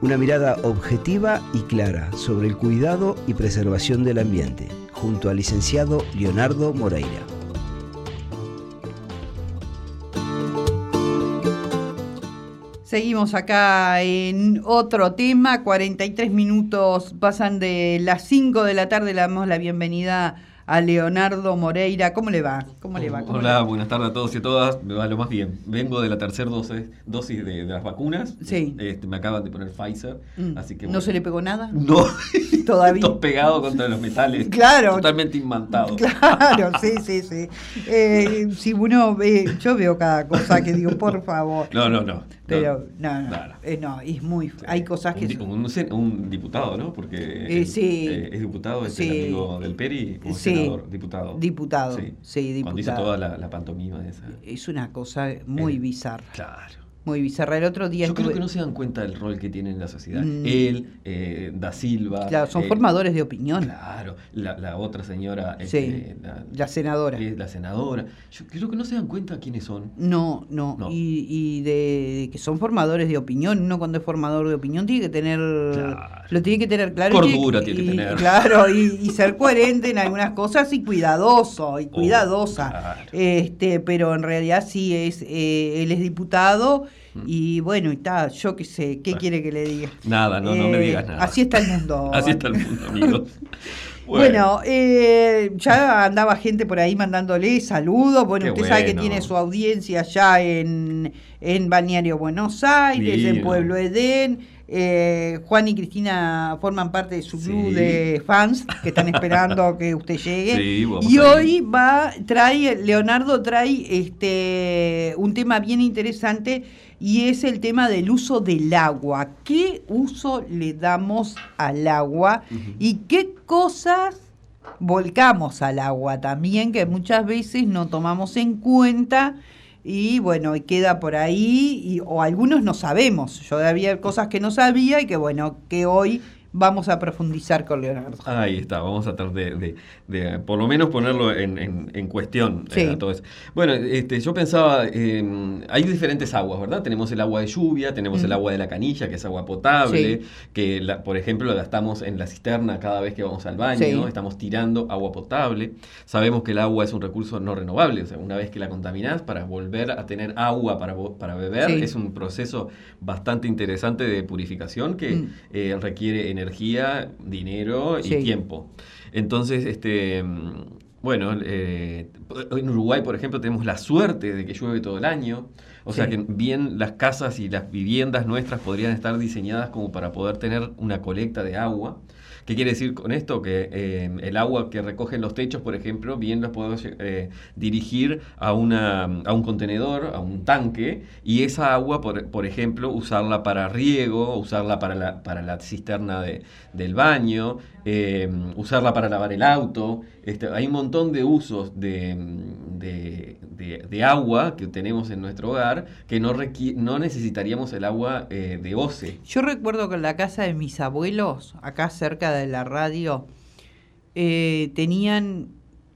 Una mirada objetiva y clara sobre el cuidado y preservación del ambiente, junto al licenciado Leonardo Moreira. Seguimos acá en otro tema, 43 minutos pasan de las 5 de la tarde, le damos la bienvenida a Leonardo Moreira. ¿Cómo le va? ¿Cómo le va? Hola, buenas tardes a todos y a todas. Me va lo más bien. Vengo de la tercera dosis, dosis de, las vacunas. Sí. Este, me acaban de poner Pfizer. Mm. Así que, ¿No se le pegó nada? No. Todavía. Todo pegado contra los metales. Claro. Totalmente imantado. Claro, sí, sí, sí. Eh, si uno ve, yo veo cada cosa que digo, por favor. No, no, no. Pero no, no, No, eh, no, es muy, hay cosas que Un, un, un diputado, ¿no? Porque Eh, sí. eh, es diputado, es Sí. el amigo del Peri, como Sí. senador, diputado. Diputado, sí, Cuando hizo diputado. toda la, la pantomima esa. es una cosa muy bizarra, Claro. Muy bizarra. El otro día Yo creo que no se dan cuenta del rol que tiene en la sociedad. Mm. Él, eh, Da Silva. Claro, son eh, formadores de opinión. Claro, la, la otra señora, Sí, este, la, la senadora. eh, la senadora. Yo creo que no se dan cuenta quiénes son. No, no, No. Y, y de, de que son formadores de opinión. Uno cuando es formador de opinión tiene que tener, Claro. lo tiene que tener claro. y Cordura tiene que y- tener. Claro, y, y ser coherente en algunas cosas y cuidadoso y Oh, cuidadosa. claro. Este, pero en realidad sí es, eh, él es diputado. Y bueno, y está, yo qué sé, ¿qué quiere que le diga? Nada, no, no me Eh, digas nada. Así está el mundo. Así está el mundo, amigos. Bueno, eh, ya andaba gente por ahí mandándole saludos. Bueno, Qué usted sabe que tiene su audiencia ya en, en Balneario Buenos Aires, en. Pueblo Edén. Eh, Juan y Cristina forman parte de su club Sí. de fans que están esperando que usted llegue. Sí, y hoy va, trae, Leonardo trae este un tema bien interesante y es el tema del uso del agua. ¿Qué uso le damos al agua y qué cosas volcamos al agua también que muchas veces no tomamos en cuenta? Y bueno, y queda por ahí, y, o algunos no sabemos. Yo había cosas que no sabía y que bueno, que hoy vamos a profundizar con Leonardo. Ahí está, vamos a tratar de, de- de, por lo menos ponerlo en, en- en cuestión. Sí. eh, todo eso. Bueno, este, yo pensaba, eh, hay diferentes aguas, ¿verdad? Tenemos el agua de lluvia, tenemos Mm. el agua de la canilla, que es agua potable, Sí. que la- por ejemplo la gastamos en la cisterna cada vez que vamos al baño, Sí. ¿no? estamos tirando agua potable. Sabemos que el agua es un recurso no renovable, o sea, una vez que la contaminás, para volver a tener agua para, para beber, es un proceso bastante interesante de purificación que Mm. eh, requiere energía, dinero y Sí. tiempo. Entonces, este, mm, bueno, eh, en Uruguay, por ejemplo, tenemos la suerte de que llueve todo el año. O sea que bien las casas y las viviendas nuestras podrían estar diseñadas como para poder tener una colecta de agua. ¿Qué quiere decir con esto? Que eh, el agua que recogen los techos, por ejemplo, bien los podemos eh, dirigir a, una, a un contenedor, a un tanque, y esa agua, por, por ejemplo, usarla para riego, usarla para la, para la cisterna de- del baño, eh, usarla para lavar el auto. Este, hay un montón de usos de, de- de- de agua que tenemos en nuestro hogar que no, requi- no necesitaríamos el agua eh, de OCE. Yo recuerdo que en la casa de mis abuelos, acá cerca de la radio, eh, tenían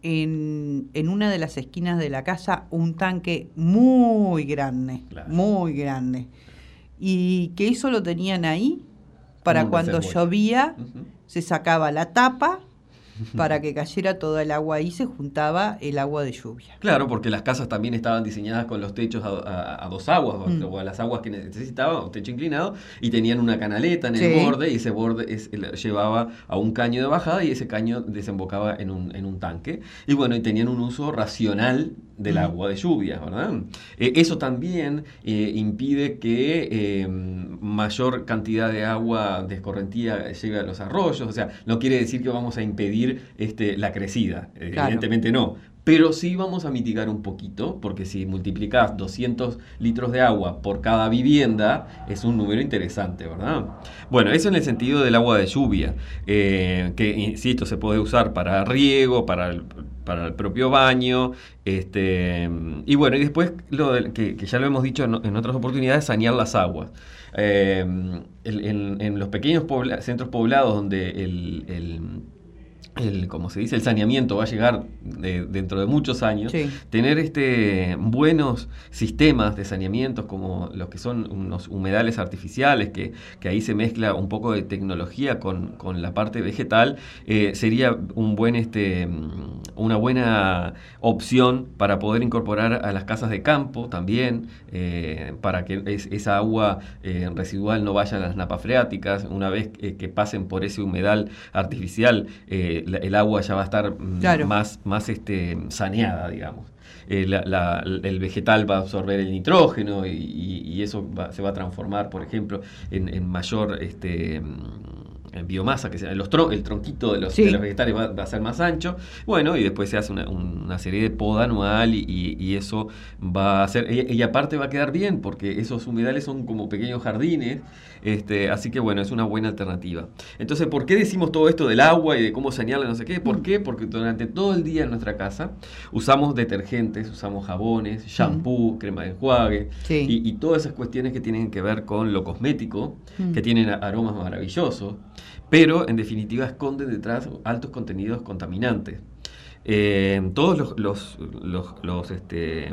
en, en una de las esquinas de la casa un tanque muy grande, Claro. muy grande. Y que eso lo tenían ahí para cuando reservorio. llovía, se sacaba la tapa para que cayera toda el agua ahí, se juntaba el agua de lluvia. Claro, porque las casas también estaban diseñadas con los techos a, a- a dos aguas, o- Mm. o a las aguas que necesitaban, un techo inclinado, y tenían una canaleta en el borde, y ese borde es- el- llevaba a un caño de bajada, y ese caño desembocaba en un, en un tanque. Y bueno, y tenían un uso racional del agua de lluvia, ¿verdad? Eh, eso también eh, impide que eh, mayor cantidad de agua de escorrentía llegue a los arroyos, o sea, no quiere decir que vamos a impedir este, la crecida, Claro. evidentemente no. Pero sí vamos a mitigar un poquito, porque si multiplicás 200 litros de agua por cada vivienda, es un número interesante, ¿verdad? Bueno, eso en el sentido del agua de lluvia, eh, que, insisto, se puede usar para riego, para el, para el propio baño, este, y bueno, y después, lo que, que ya lo hemos dicho en, en otras oportunidades, sanear las aguas. Eh, en, en- en los pequeños pobla- centros poblados donde el- el el, como se dice, el saneamiento va a llegar dentro de muchos años, tener este buenos sistemas de saneamientos como los que son unos humedales artificiales, que, ahí se mezcla un poco de tecnología con, la parte vegetal, eh, sería un buen, este, una buena opción para poder incorporar a las casas de campo también, eh, para que esa agua eh, residual no vaya a las napas freáticas, una vez que pasen por ese humedal artificial, el agua ya va a estar mm, más, más este, saneada, digamos. Eh, el vegetal va a absorber el nitrógeno y, eso se va a transformar, por ejemplo, en, mayor este, biomasa, que sea, el tronquito de los, vegetales va, a ser más ancho. Bueno, y después se hace una, serie de poda anual y, eso va a ser, y, y, aparte va a quedar bien, porque esos humedales son como pequeños jardines este, así que bueno, es una buena alternativa. Entonces, ¿por qué decimos todo esto del agua y de cómo sanearla, no sé qué? ¿Por mm. qué? Porque durante todo el día en nuestra casa usamos detergentes, usamos jabones, shampoo, mm. crema de enjuague y, todas esas cuestiones que tienen que ver con lo cosmético, mm. que tienen aromas maravillosos, pero en definitiva esconden detrás altos contenidos contaminantes. Eh, todos los, los, los, los, este,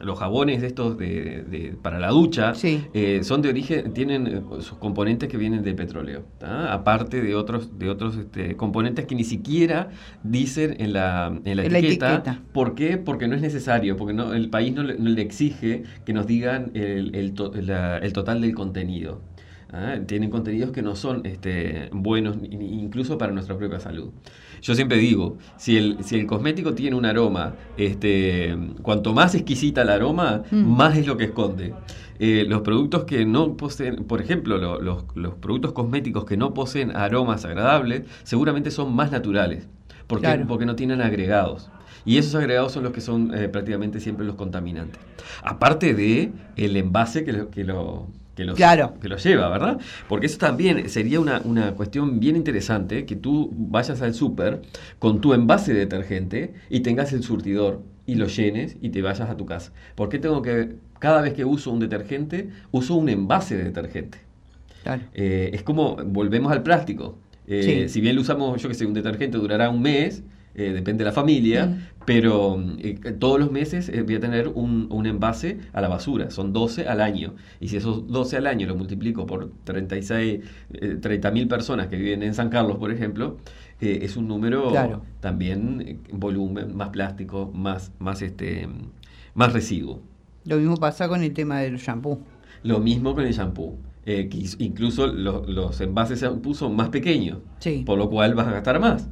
los jabones estos de, para la ducha eh, son de origen, tienen eh, sus componentes que vienen del petróleo, aparte de otros, de otros este, componentes que ni siquiera dicen en la, en la, etiqueta. ¿Por qué? Porque no es necesario, porque no, el país no le, exige que nos digan el, el, el total del contenido. ¿Ah? tienen contenidos que no son este, buenos incluso para nuestra propia salud. Yo siempre digo, si el, si el cosmético tiene un aroma, este, cuanto más exquisita el aroma, mm. más es lo que esconde. Eh, los productos que no poseen, por ejemplo, los, productos cosméticos que no poseen aromas agradables, seguramente son más naturales, porque, porque no tienen agregados. Y esos agregados son los que son eh, prácticamente siempre los contaminantes. Aparte de el envase que que lo que los, que los lleva, ¿verdad? Porque eso también sería una, cuestión bien interesante, que tú vayas al súper con tu envase de detergente y tengas el surtidor y lo llenes y te vayas a tu casa. ¿Por qué tengo que, cada vez que uso un detergente, uso un envase de detergente? Eh, es como, volvemos al plástico. Eh, si bien lo usamos, yo que sé, un detergente durará un mes, eh, depende de la familia, mm. pero eh, todos los meses eh, voy a tener un, un, envase a la basura, son 12 al año. Y si esos 12 al año lo multiplico por 36, 30 mil personas que viven en San Carlos, por ejemplo, es un número también volumen, más plástico, más, más, este, más residuo. Lo mismo pasa con el tema del shampoo. Lo mismo con el shampoo. incluso los envases de shampoo son más pequeños, por lo cual vas a gastar más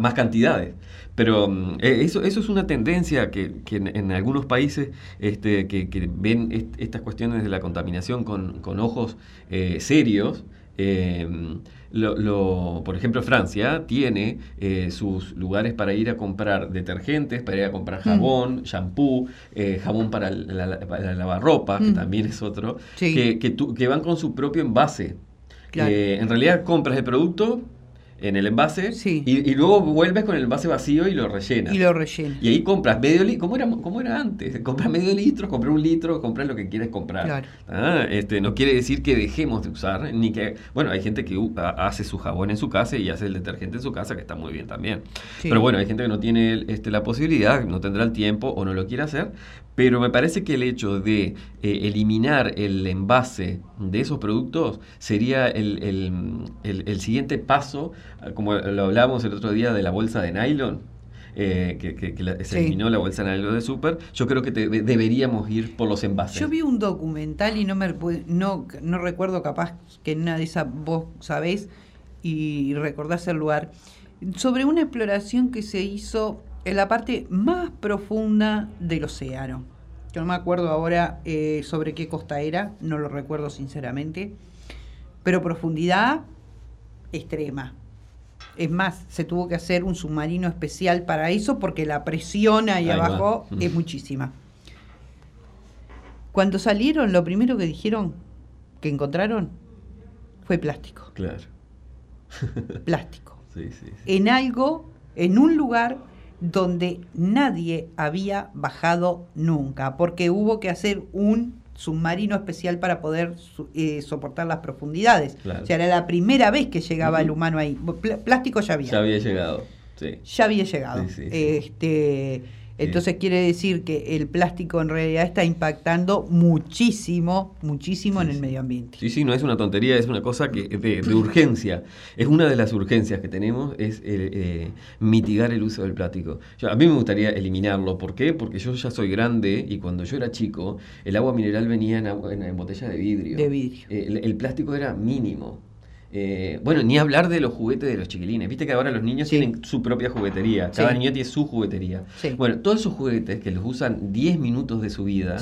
más cantidades. Pero mm, e, eso, eso es una tendencia que, en, algunos países este, que, ven estas cuestiones de la contaminación con, ojos eh, serios. Em, lo, por ejemplo, Francia tiene eh, sus lugares para ir a comprar detergentes, para ir a comprar mm. jabón, shampoo, eh, jabón para la, lavarropa, que mm. también es otro, que, que, van con su propio envase. en realidad compras el producto, en el envase y, luego vuelves con el envase vacío y lo rellenas. Y lo rellenas. Y ahí compras medio litro, ¿cómo era, cómo era antes? Compras medio litro, compras un litro, compras lo que quieres comprar. Ah, este, no quiere decir que dejemos de usar, ni que, bueno, hay gente que hace su jabón en su casa y hace el detergente en su casa, que está muy bien también. Pero bueno, hay gente que no tiene este, la posibilidad, no tendrá el tiempo o no lo quiere hacer, pero me parece que el hecho de eh, eliminar el envase de esos productos sería el, el, siguiente paso, como lo hablábamos el otro día de la bolsa de nylon. Eh, que, se eliminó la bolsa de nylon de super, yo creo que deberíamos ir por los envases. Yo vi un documental y no me no, no recuerdo capaz que nada de esa vos sabés y recordás el lugar, sobre una exploración que se hizo en la parte más profunda del océano. Yo no me acuerdo ahora eh, sobre qué costa era, no lo recuerdo sinceramente, pero profundidad extrema. Es más, se tuvo que hacer un submarino especial para eso porque la presión ahí, abajo es muchísima. Cuando salieron, lo primero que dijeron que encontraron fue plástico. Claro. plástico. En algo, en un lugar donde nadie había bajado nunca, porque hubo que hacer un submarino especial para poder eh, soportar las profundidades. O sea, era la primera vez que llegaba el humano ahí. plástico ya había. Ya había llegado. Sí. ya había llegado. Sí, sí, sí. Este, entonces quiere decir que el plástico en realidad está impactando muchísimo, muchísimo en el medio ambiente. Sí, sí, no es una tontería, es una cosa que de, de urgencia. Es una de las urgencias que tenemos, es eh, eh, mitigar el uso del plástico. Yo- a mí me gustaría eliminarlo. ¿Por qué? Porque yo ya soy grande y cuando yo era chico, el agua mineral venía en, agua- en- en botella de vidrio. De vidrio. Eh, el, el plástico era mínimo. Eh, bueno, ni hablar de los juguetes de los chiquilines. Viste que ahora los niños Sí. tienen su propia juguetería. Cada Sí. niño tiene su juguetería. Sí. Bueno, todos esos juguetes que los usan 10 minutos de su vida,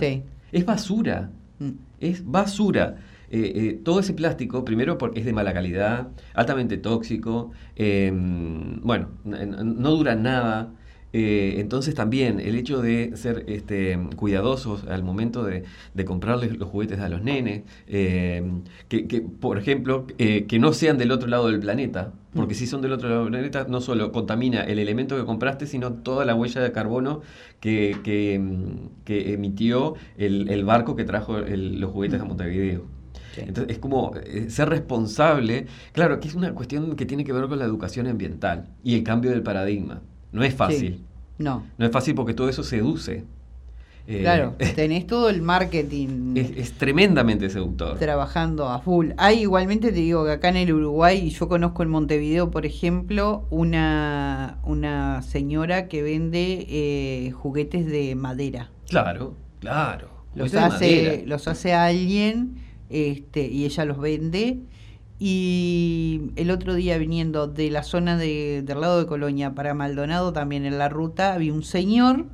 es basura. Mm. Es basura. Eh, eh, todo ese plástico, primero porque es de mala calidad, altamente tóxico, eh, bueno, n- n- no dura nada. Eh, entonces también el hecho de ser este, cuidadosos al momento de, de comprarles los juguetes a los nenes, eh, que, que, por ejemplo, eh, que no sean del otro lado del planeta, porque si son del otro lado del planeta no solo contamina el elemento que compraste, sino toda la huella de carbono que, que, mm, que emitió el, el barco que trajo el- los juguetes a Montevideo. Sí. Entonces es como ser responsable, claro, que es una cuestión que tiene que ver con la educación ambiental y el cambio del paradigma. No es fácil, Sí. No. no es fácil porque todo eso seduce. Eh, Claro, tenés todo el marketing es, es tremendamente seductor. trabajando a full. Hay igualmente, te digo que acá en el Uruguay, y yo conozco en Montevideo, por ejemplo, una, una señora que vende eh, juguetes de madera. Claro, claro. Los hace, los hace alguien este, y ella los vende. Y el otro día viniendo de la zona de, del lado de Colonia para Maldonado, también en la ruta, había un señor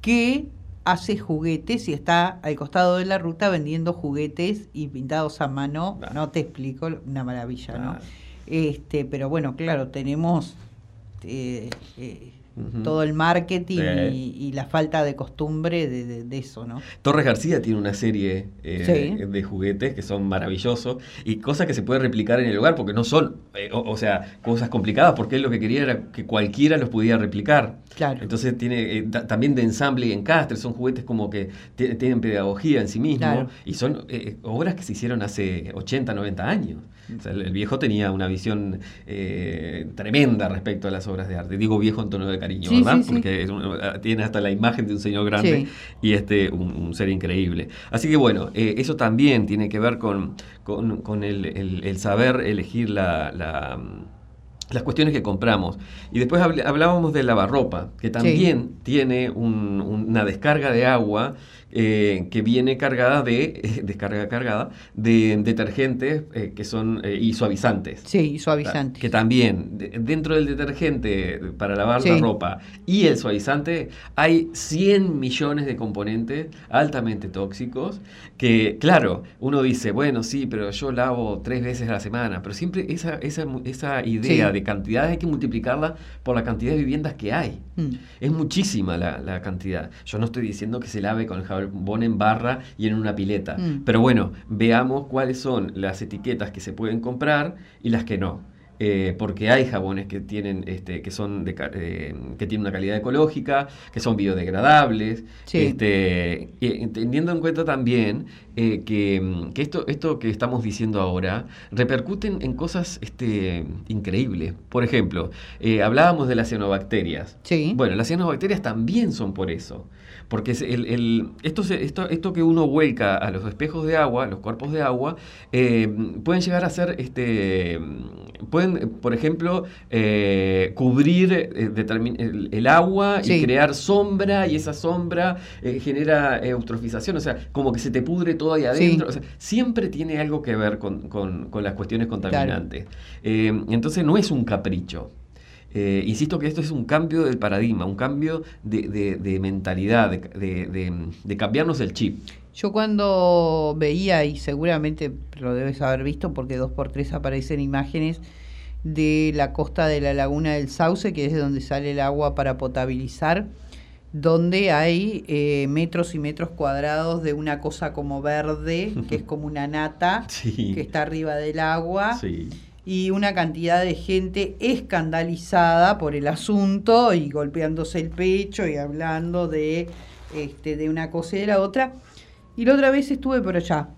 que hace juguetes y está al costado de la ruta vendiendo juguetes y pintados a mano. Claro. No te explico, una maravilla, ¿no? Claro. Este, pero bueno, claro, tenemos eh, eh, Todo el marketing y, y la falta de costumbre de, de- de eso, ¿no? Torres García tiene una serie eh, Sí. de juguetes que son maravillosos y cosas que se puede replicar en el hogar porque no son, eh, o, o sea, cosas complicadas porque él lo que quería era que cualquiera los pudiera replicar. Claro. Entonces tiene eh, ta- también de ensamble y encastre, son juguetes como que ti- tienen pedagogía en sí mismo Claro. y son obras que se hicieron hace 80, 90 años. O sea, el, el viejo tenía una visión eh, tremenda respecto a las obras de arte. Digo viejo en tono de cariño, Sí, ¿verdad? sí. Porque es un- tiene hasta la imagen de un señor grande y este un, un ser increíble. Así que bueno, eh, eso también tiene que ver con, con- con el, el- el saber elegir la, la, las cuestiones que compramos. Y después habl- hablábamos del lavarropa, que también tiene un- una descarga de agua eh, que viene cargada de, descarga cargada, de detergentes eh, que son, eh, y suavizantes. Sí, y suavizante. Que también, de- dentro del detergente para lavar Sí. la ropa y el suavizante, hay 100 millones de componentes altamente tóxicos que, claro, uno dice, bueno, sí, pero yo lavo tres veces a la semana, pero siempre esa, esa, esa idea Sí. De cantidades hay que multiplicarla por la cantidad de viviendas que hay. Mm. Es muchísima la, la cantidad. Yo no estoy diciendo que se lave con el jabón en barra y en una pileta. Mm. Pero bueno, veamos cuáles son las etiquetas que se pueden comprar y las que no. Eh, porque hay jabones que tienen este, que son de eh, que tienen una calidad ecológica, que son biodegradables, Sí. este, y teniendo en cuenta también eh, que, que esto, esto que estamos diciendo ahora repercuten en cosas este, increíbles. Por ejemplo, eh, hablábamos de las cianobacterias. Sí. Bueno, las cianobacterias también son por eso. Porque el, el- esto, esto, esto que uno vuelca a los espejos de agua, los cuerpos de agua, pueden llegar a ser, este, pueden, eh, por ejemplo, eh, cubrir eh, el, el agua y crear sombra, y esa sombra eh, genera eutrofización, o sea, como que se te pudre todo ahí adentro. O sea, siempre tiene algo que ver con, con- con las cuestiones contaminantes. Eh, entonces no es un capricho. Eh, insisto que esto es un cambio del paradigma, un cambio de, de- de mentalidad, de cambiarnos el chip. Yo cuando veía, y seguramente lo debes haber visto porque dos por tres aparecen imágenes de la costa de la laguna del Sauce, que es de donde sale el agua para potabilizar, donde hay eh, metros y metros cuadrados de una cosa como verde, que es como una nata, Sí. que está arriba del agua. Sí. y una cantidad de gente escandalizada por el asunto y golpeándose el pecho y hablando de, este, de una cosa y de la otra. Y la otra vez estuve por allá.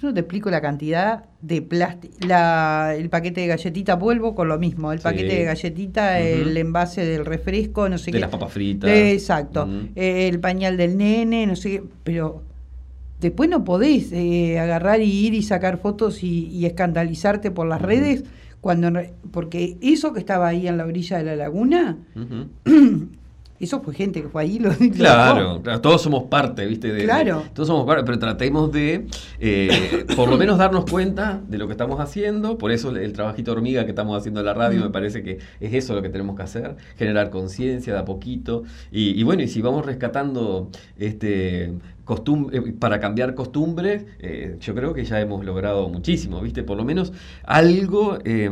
Yo no te explico la cantidad de plástico. El paquete de galletita vuelvo con lo mismo. El paquete de galletita, el envase del refresco, no sé De qué. las papas fritas. Eh, exacto. Eh, el pañal del nene, no sé qué. Pero después no podés eh, agarrar y ir y sacar fotos y, y escandalizarte por las redes. cuando Porque eso que estaba ahí en la orilla de la laguna. eso fue gente que fue ahí. Lo, Claro, claro, todos somos parte, ¿viste? De- de- Claro. todos somos parte, pero tratemos de, eh, por lo menos, darnos cuenta de lo que estamos haciendo. Por eso el, el trabajito hormiga que estamos haciendo en la radio Mm. me parece que es eso lo que tenemos que hacer, generar conciencia de a poquito. Y, y bueno, y si vamos rescatando este costum- eh, para cambiar costumbres, eh, yo creo que ya hemos logrado muchísimo, ¿viste? Por lo menos algo, eh,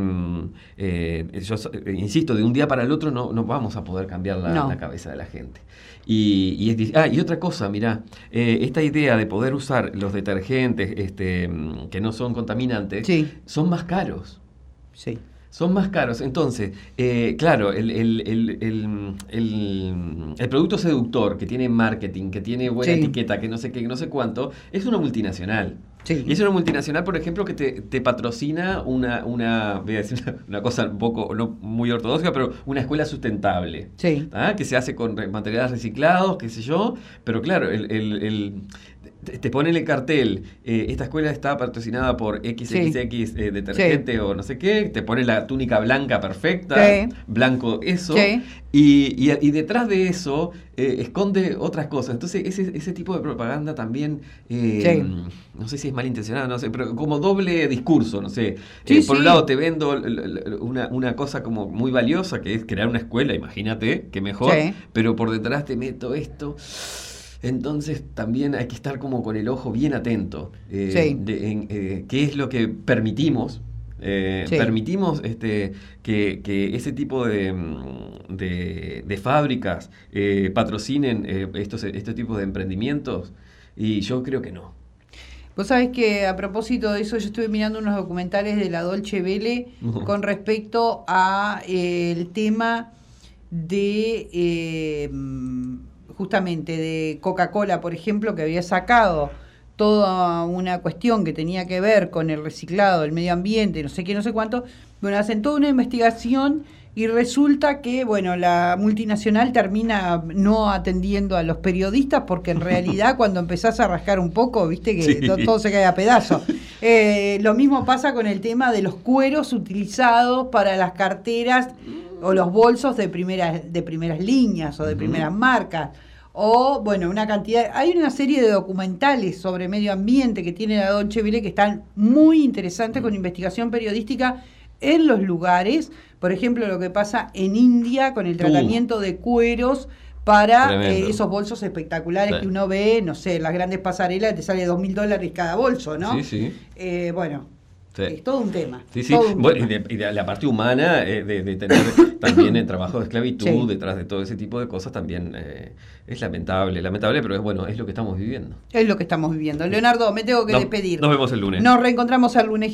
eh, yo eh, insisto, de un día para el otro no, no vamos a poder cambiar la, No. la cabeza de la gente. Y, y es ah, y otra cosa, mirá, eh, esta idea de poder usar los detergentes este, que no son contaminantes Sí. son más caros. Sí. Son más caros. Entonces, eh, claro, el, el- el- el- el- el producto seductor que tiene marketing, que tiene buena Sí. etiqueta, que no sé qué, que no sé cuánto, es una multinacional. Sí. Y es una multinacional, por ejemplo, que te, te patrocina una, una, voy a decir una, una cosa un poco, no muy ortodoxa, pero una escuela sustentable. Sí. ¿ah? Que se hace con re- materiales reciclados, qué sé yo. Pero claro, el, el- el- te- te ponen el cartel, eh, esta escuela está patrocinada por XXX eh, detergente o no sé qué, te pone la túnica blanca perfecta, Sí. blanco eso, Sí. y, y- y detrás de eso eh, esconde otras cosas. Entonces ese, ese tipo de propaganda también, eh, no sé si es malintencionado, no sé, pero como doble discurso, no sé. Por un lado te vendo una, una cosa como muy valiosa, que es crear una escuela, imagínate, que mejor, pero por detrás te meto esto. Entonces también hay que estar como con el ojo bien atento eh, Sí. de en, eh, qué es lo que permitimos. Eh, Sí. Permitimos este, que, que ese tipo de, mm, de, de fábricas patrocinen estos, este tipo de emprendimientos y yo creo que no. Vos sabés que a propósito de eso, yo estuve mirando unos documentales de la Dolce Vele con respecto a eh, el tema de eh, justamente de Coca-Cola, por ejemplo, que había sacado toda una cuestión que tenía que ver con el reciclado, el medio ambiente, no sé qué, no sé cuánto. Bueno, hacen toda una investigación y resulta que, bueno, la multinacional termina no atendiendo a los periodistas porque en realidad cuando empezás a rascar un poco, viste que Sí. todo se cae a pedazos. Eh, lo mismo pasa con el tema de los cueros utilizados para las carteras o los bolsos de primeras, de primeras líneas o de primeras marcas. O, bueno, una cantidad. Hay una serie de documentales sobre medio ambiente que tiene la Dolce Vele que están muy interesantes con investigación periodística en los lugares. Por ejemplo, lo que pasa en India con el Uh. tratamiento de cueros para eh, esos bolsos espectaculares Sí. que uno ve, no sé, las grandes pasarelas te sale dos mil dólares cada bolso, ¿no? Sí, sí. Eh, bueno, Sí. es todo un tema. Sí, sí. un Bueno, y, tema. de, y de la parte humana, eh, de, de tener también el trabajo de esclavitud detrás de todo ese tipo de cosas, también eh, es lamentable, lamentable, pero es bueno, es lo que estamos viviendo. Es lo que estamos viviendo. Leonardo, me tengo que No- despedir. Nos vemos el lunes. Nos reencontramos el lunes.